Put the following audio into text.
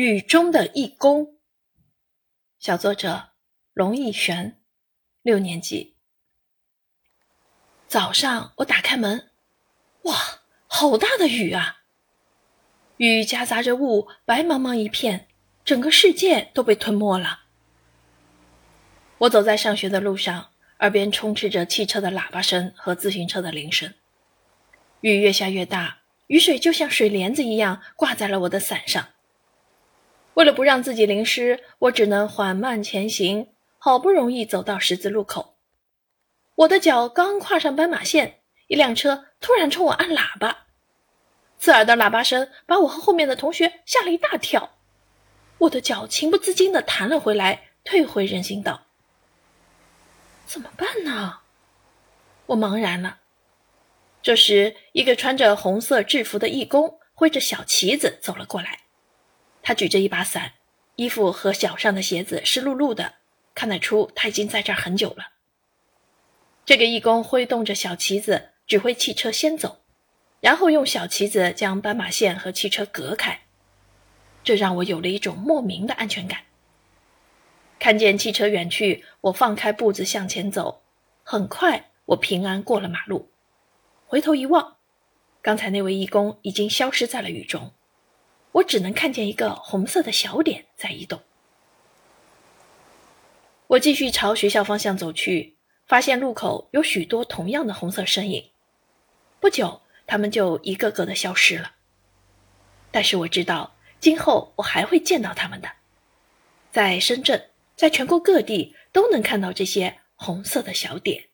雨中的义工，小作者龙逸璇，六年级。早上我打开门，哇，好大的雨啊！雨夹杂着雾，白茫茫一片，整个世界都被吞没了。我走在上学的路上，耳边充斥着汽车的喇叭声和自行车的铃声。雨越下越大，雨水就像水帘子一样挂在了我的伞上。为了不让自己淋湿，我只能缓慢前行。好不容易走到十字路口，我的脚刚跨上斑马线，一辆车突然冲我按喇叭，刺耳的喇叭声把我和后面的同学吓了一大跳。我的脚情不自禁地弹了回来，退回人行道。怎么办呢？我茫然了。这时，一个穿着红色制服的义工挥着小旗子走了过来。他举着一把伞，衣服和脚上的鞋子湿漉漉的，看得出他已经在这儿很久了。这个义工挥动着小旗子，指挥汽车先走，然后用小旗子将斑马线和汽车隔开，这让我有了一种莫名的安全感。看见汽车远去，我放开步子向前走，很快我平安过了马路。回头一望，刚才那位义工已经消失在了雨中。我只能看见一个红色的小点在移动。我继续朝学校方向走去，发现路口有许多同样的红色身影。不久，他们就一个个的消失了。但是我知道，今后我还会见到他们的。在深圳，在全国各地都能看到这些红色的小点。